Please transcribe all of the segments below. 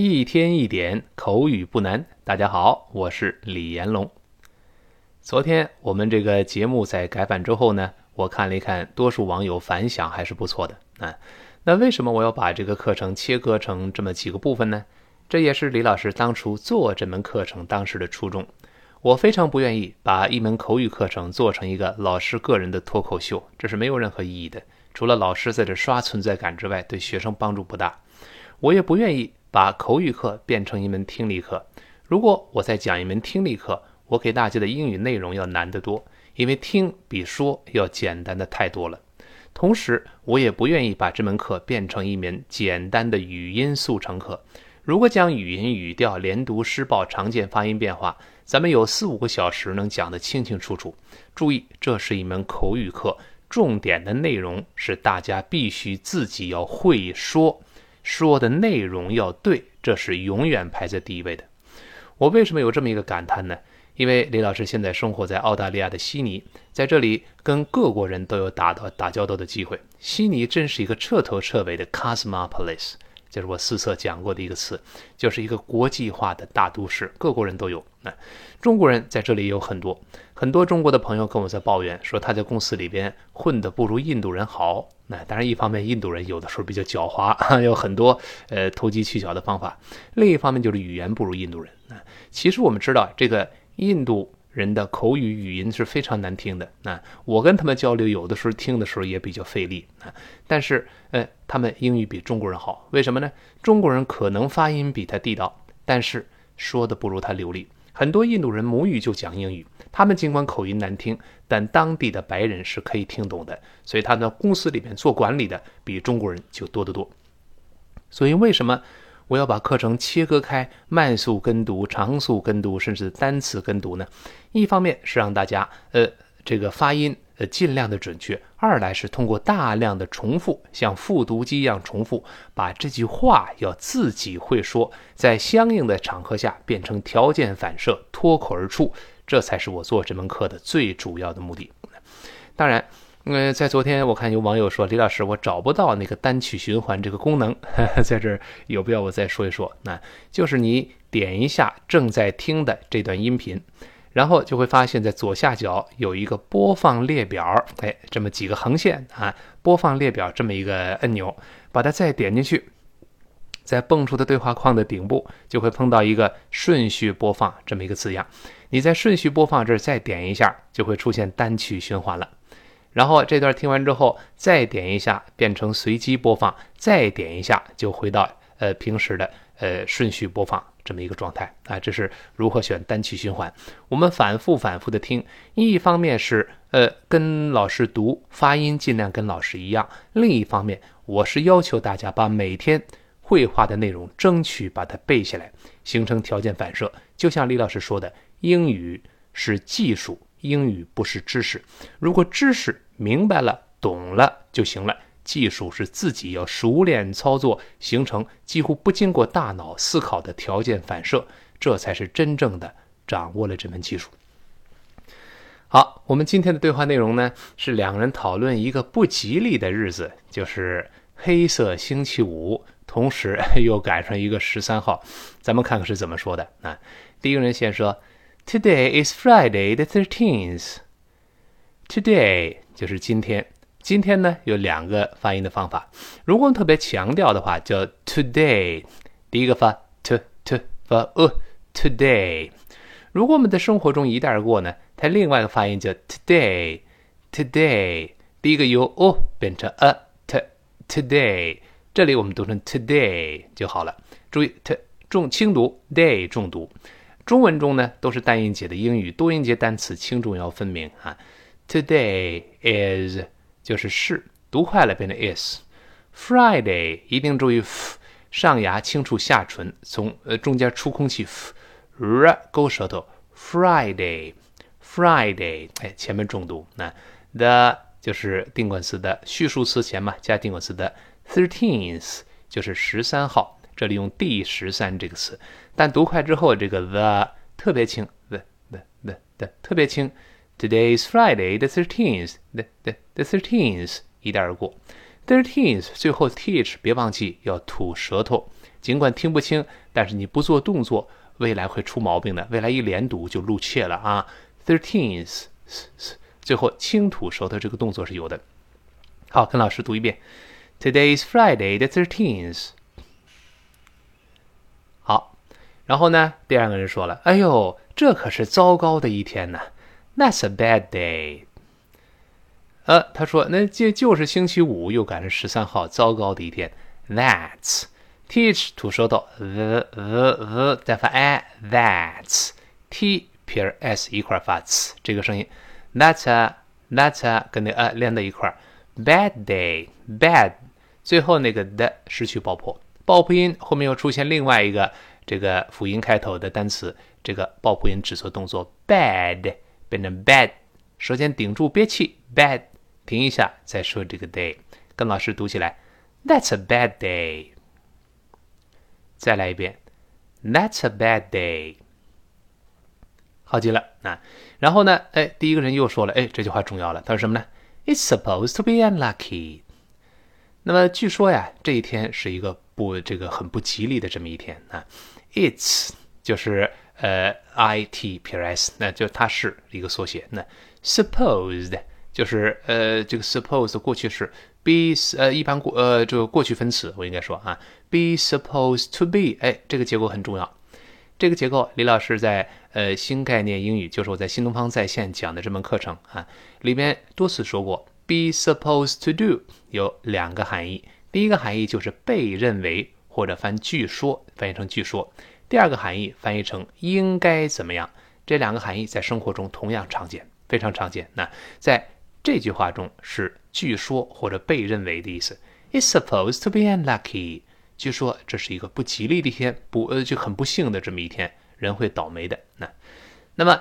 一天一点口语不难。大家好，我是李延龙。昨天我们这个节目在改版之后呢，我看了一看，多数网友反响还是不错的啊。那为什么我要把这个课程切割成这么几个部分呢？这也是李老师当初做这门课程当时的初衷。我非常不愿意把一门口语课程做成一个老师个人的脱口秀，这是没有任何意义的。除了老师在这刷存在感之外，对学生帮助不大。我也不愿意。把口语课变成一门听力课。如果我在讲一门听力课，我给大家的英语内容要难得多，因为听比说要简单的太多了。同时，我也不愿意把这门课变成一门简单的语音速成课。如果讲语音、语调、连读、失报、常见发音变化，咱们有四五个小时能讲得清清楚楚。注意，这是一门口语课，重点的内容是大家必须自己要会说。说的内容要对，这是永远排在第一位的。我为什么有这么一个感叹呢？因为李老师现在生活在澳大利亚的悉尼，在这里跟各国人都有打到打交道的机会。悉尼真是一个彻头彻尾的 cosmopolis。这是我四册讲过的一个词，就是一个国际化的大都市，各国人都有。那中国人在这里有很多，很多中国的朋友跟我在抱怨说，他在公司里边混得不如印度人好。那当然，一方面印度人有的时候比较狡猾，有很多呃投机取巧的方法；另一方面就是语言不如印度人。那其实我们知道这个印度。人的口语语音是非常难听的啊！我跟他们交流，有的时候听的时候也比较费力啊。但是，呃，他们英语比中国人好，为什么呢？中国人可能发音比他地道，但是说的不如他流利。很多印度人母语就讲英语，他们尽管口音难听，但当地的白人是可以听懂的，所以他的公司里面做管理的比中国人就多得多。所以为什么？我要把课程切割开，慢速跟读、长速跟读，甚至单词跟读呢。一方面是让大家呃这个发音呃尽量的准确，二来是通过大量的重复，像复读机一样重复，把这句话要自己会说，在相应的场合下变成条件反射，脱口而出，这才是我做这门课的最主要的目的。当然。呃，在昨天我看有网友说，李老师，我找不到那个单曲循环这个功能，在这儿有必要我再说一说？那就是你点一下正在听的这段音频，然后就会发现，在左下角有一个播放列表，哎，这么几个横线啊，播放列表这么一个按钮，把它再点进去，在蹦出的对话框的顶部就会碰到一个顺序播放这么一个字样，你在顺序播放这儿再点一下，就会出现单曲循环了。然后这段听完之后，再点一下变成随机播放，再点一下就回到呃平时的呃顺序播放这么一个状态啊。这是如何选单曲循环？我们反复反复的听，一方面是呃跟老师读发音尽量跟老师一样，另一方面我是要求大家把每天绘画的内容争取把它背下来，形成条件反射。就像李老师说的，英语是技术。英语不是知识，如果知识明白了、懂了就行了。技术是自己要熟练操作，形成几乎不经过大脑思考的条件反射，这才是真正的掌握了这门技术。好，我们今天的对话内容呢，是两个人讨论一个不吉利的日子，就是黑色星期五，同时又赶上一个十三号。咱们看看是怎么说的啊？第一个人先说。Today is Friday the thirteenth. Today 就是今天。今天呢有两个发音的方法。如果特别强调的话，叫 today。第一个发 t t 发 a today。如果我们在生活中一带而过呢，它另外一个发音叫 today today。第一个由 o 变成 a t today。这里我们读成 today 就好了。注意 t 重轻读 day 重读。中文中呢都是单音节的英语，多音节单词轻重要分明啊。Today is 就是是，读快了变成 is。Friday 一定注意 f 上牙轻触下唇，从呃中间出空气 f，r 勾舌头。Friday，Friday，哎前面重读。那 the 就是定冠词的序数词前嘛，加定冠词的 thirteenth 就是十三号。这里用第十三这个词，但读快之后，这个 the 特别轻，the the the the 特别轻。Today is Friday the thirteenth，the the the thirteenth 一带而过。Thirteenth 最后 teach 别忘记要吐舌头，尽管听不清，但是你不做动作，未来会出毛病的。未来一连读就露怯了啊。Thirteenth 最后轻吐舌头这个动作是有的。好，跟老师读一遍。Today is Friday the thirteenth。好，然后呢，第二个人说了：“哎呦，这可是糟糕的一天呐！That's a bad day。”呃，他说：“那这就是星期五，又赶上十三号，糟糕的一天。”That's teach 吐舌头，the the the 再发 a，that's t 撇 s 一块发 s 这个声音，that's a that's a 跟那 a 连在一块，bad day bad 最后那个的失去爆破，爆破音后面又出现另外一个这个辅音开头的单词，这个爆破音只做动作，bad 变成 bad，舌尖顶住憋气，bad。停一下，再说这个 day，跟老师读起来。That's a bad day。再来一遍。That's a bad day。好极了啊！然后呢，哎，第一个人又说了，哎，这句话重要了。他说什么呢？It's supposed to be unlucky。那么据说呀，这一天是一个不这个很不吉利的这么一天啊。It's 就是呃 it 撇 s，那就它是一个缩写。那 supposed。就是呃，这个 supposed 过去式，be 呃一般过呃这个过去分词，我应该说啊，be supposed to be，哎，这个结构很重要。这个结构，李老师在呃新概念英语，就是我在新东方在线讲的这门课程啊，里边多次说过，be supposed to do 有两个含义。第一个含义就是被认为或者翻据说，翻译成据说；第二个含义翻译成应该怎么样。这两个含义在生活中同样常见，非常常见。那在这句话中是据说或者被认为的意思。It's supposed to be unlucky。据说这是一个不吉利的一天，不呃就很不幸的这么一天，人会倒霉的。那那么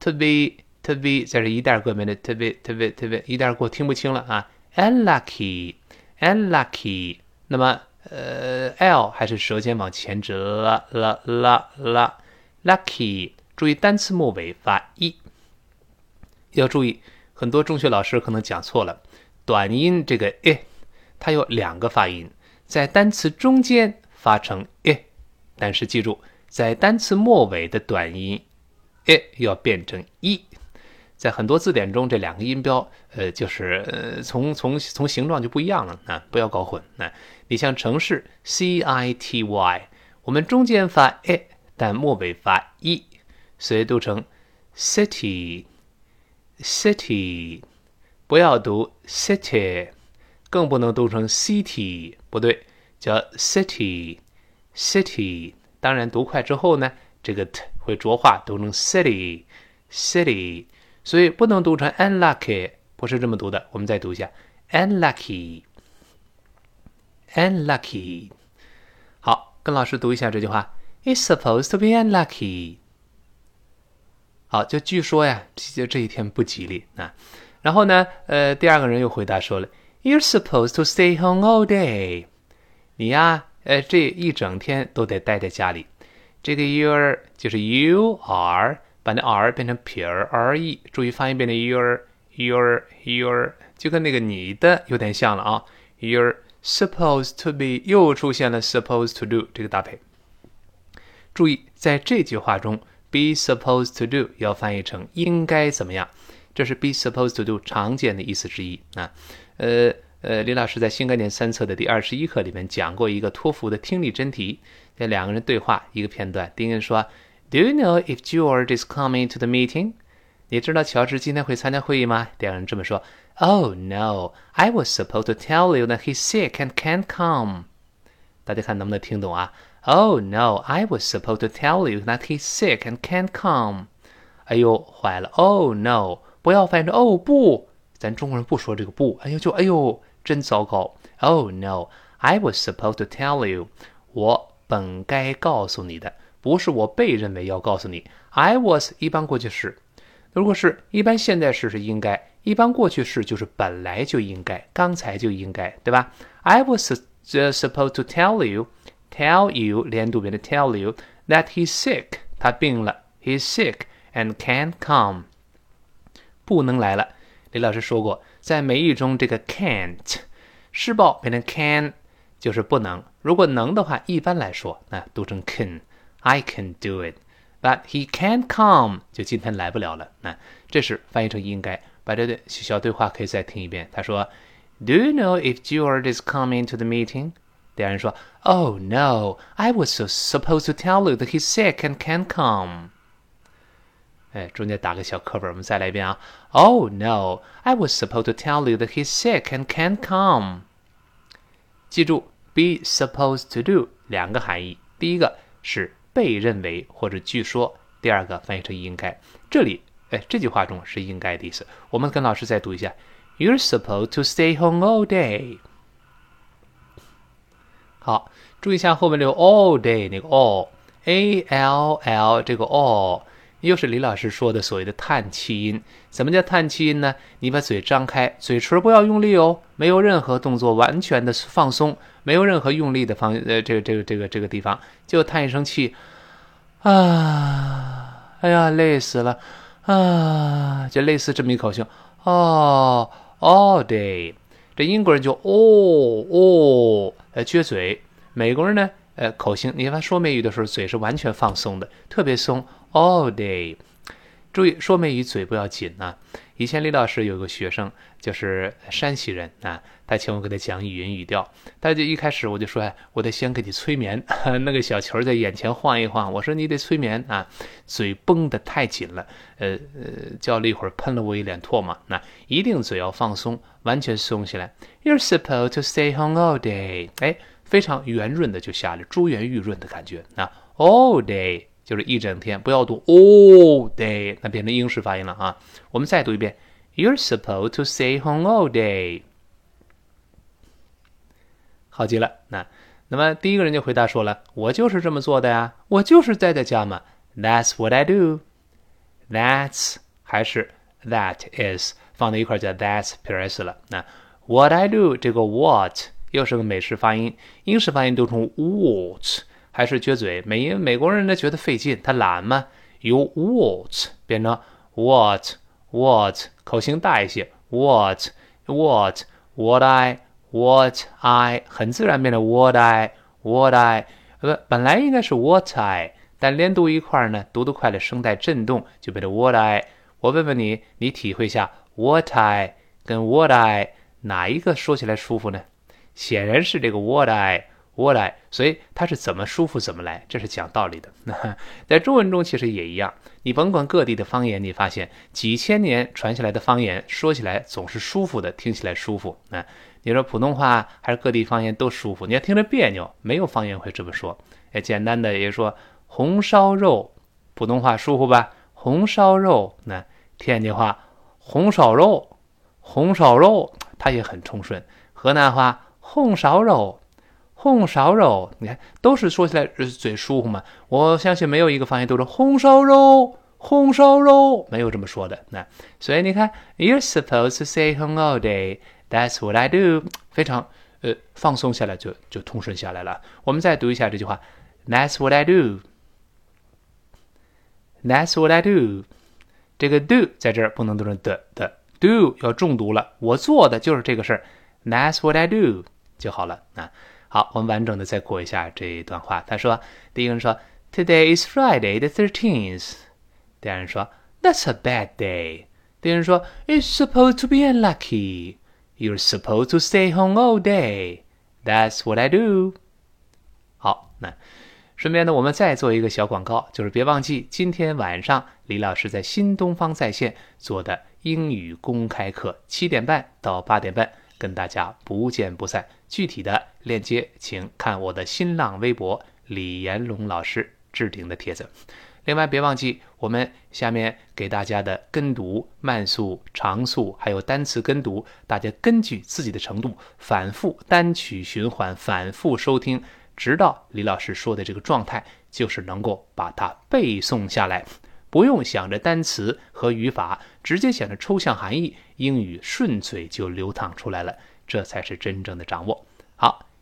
to be to be 在这一带过面的 to be to be to be 一带过听不清了啊。Unlucky unlucky。那么呃 l 还是舌尖往前指啦啦啦啦。Lucky 注意单词末尾发 e，要注意。很多中学老师可能讲错了，短音这个 e，它有两个发音，在单词中间发成 e，但是记住，在单词末尾的短音 e 要变成 e。在很多字典中，这两个音标，呃，就是呃，从从从形状就不一样了啊，不要搞混。那你像城市 c i t y，我们中间发 e，但末尾发 e，所以读成 city。city，不要读 city，更不能读成 city，不对，叫 city，city。当然读快之后呢，这个 t 会浊化，读成 city，city。所以不能读成 unlucky，不是这么读的。我们再读一下 unlucky Unlucky，。好，跟老师读一下这句话：It's supposed to be unlucky。好，就据说呀，就这一天不吉利啊。然后呢，呃，第二个人又回答说了：“You're supposed to stay home all day。”你呀，呃，这一整天都得待在家里。这个 you're 就是 you are，把那 r 变成撇 r e，注意发音变成 your your your，就跟那个你的有点像了啊。，your supposed to be，又出现了 supposed to do 这个搭配。注意，在这句话中。Be supposed to do 要翻译成应该怎么样？这是 be supposed to do 常见的意思之一啊。呃呃，李老师在新概念三册的第二十一课里面讲过一个托福的听力真题，这两个人对话一个片段。第一个人说：“Do you know if George is coming to the meeting？” 你知道乔治今天会参加会议吗？两个人这么说 ：“Oh no, I was supposed to tell you that he's sick and can't come。”大家看能不能听懂啊？Oh no! I was supposed to tell you that he's sick and can't come. 哎呦，坏了！Oh no！不要翻译成哦不，咱中国人不说这个不。哎呦，就哎呦，真糟糕！Oh no! I was supposed to tell you. 我本该告诉你的，不是我被认为要告诉你。I was 一般过去式，如果是一般现在式是应该， 一般过去式就是本来就应该，刚才就应该，对吧？I was supposed to tell you. Tell you 连读变的 tell you that he's sick，他病了，he's sick and can't come，不能来了。李老师说过，在美语中这个 can't 施暴变成 can 就是不能。如果能的话，一般来说那读成 can。I can do it, but he can't come，就今天来不了了。那这是翻译成应该。 把这个小对话可以再听一遍。他说：“Do you know if George is coming to the meeting？” 第二人说：“Oh no, I was so supposed to tell you that he's sick and can't come。”哎，中间打个小课本，我们再来一遍啊。Oh no, I was supposed to tell you that he's sick and can't come。记住，be supposed to do 两个含义，第一个是被认为或者据说，第二个翻译成应该。这里。 哎，这句话中是应该的意思。我们跟老师再读一下：You're supposed to stay home all day。好，注意一下后面这个 all day 那个 all，a l l 这个 all，又是李老师说的所谓的叹气音。什么叫叹气音呢？你把嘴张开，嘴唇不要用力哦，没有任何动作，完全的放松，没有任何用力的方呃这个这个这个这个地方，就叹一声气啊，哎呀，累死了。啊，就类似这么一口型，哦，all day，这英国人就哦哦，呃，撅嘴；美国人呢，呃，口型，你看说美语的时候，嘴是完全放松的，特别松，all day。注意，说美语嘴不要紧啊。以前李老师有个学生，就是山西人啊，他请我给他讲语音语调，他就一开始我就说，哎，我得先给你催眠，那个小球在眼前晃一晃，我说你得催眠啊，嘴绷得太紧了，呃呃，叫了一会儿，喷了我一脸唾沫，那一定嘴要放松，完全松起来。You're supposed to stay home all day，哎，非常圆润的就下来，珠圆玉润的感觉啊，all day。就是一整天，不要读 all day，那变成英式发音了啊。我们再读一遍，You're supposed to stay home all day。好极了，那那么第一个人就回答说了，我就是这么做的呀，我就是待在家嘛。That's what I do。That's 还是 that is 放在一块叫 that's plus 了。那 what I do 这个 what 又是个美式发音，英式发音都从 what。还是撅嘴，美美国人呢觉得费劲，他懒嘛，由 what 变成 what what 口型大一些，what what what I what I 很自然变成 what I what I 呃本来应该是 what I，但连读一块儿呢，读得快了，声带震动就变成 what I。我问问你，你体会一下 what I 跟 what I 哪一个说起来舒服呢？显然是这个 what I。我来，所以它是怎么舒服怎么来，这是讲道理的。在中文中其实也一样，你甭管各地的方言，你发现几千年传下来的方言，说起来总是舒服的，听起来舒服。啊，你说普通话还是各地方言都舒服，你要听着别扭，没有方言会这么说。哎，简单的也说红烧肉，普通话舒服吧？红烧肉，那天津话红烧肉，红烧肉，它也很通顺。河南话红烧肉。红烧肉，你看都是说起来嘴舒服嘛。我相信没有一个方言都是红烧肉，红烧肉没有这么说的。那所以你看，You're supposed to stay home all day. That's what I do. 非常呃放松下来就就通顺下来了。我们再读一下这句话：That's what I do. That's what I do. 这个 do 在这儿不能读成的的，do 要重读了。我做的就是这个事儿。That's what I do 就好了啊。好，我们完整的再过一下这一段话。他说，第一个人说，Today is Friday the thirteenth。第二人说，That's a bad day。第二人说，It's supposed to be unlucky。You're supposed to stay home all day。That's what I do。好，那顺便呢，我们再做一个小广告，就是别忘记今天晚上李老师在新东方在线做的英语公开课，七点半到八点半。跟大家不见不散。具体的链接，请看我的新浪微博李延龙老师置顶的帖子。另外，别忘记我们下面给大家的跟读慢速、长速，还有单词跟读，大家根据自己的程度，反复单曲循环，反复收听，直到李老师说的这个状态，就是能够把它背诵下来。不用想着单词和语法，直接想着抽象含义，英语顺嘴就流淌出来了。这才是真正的掌握。好，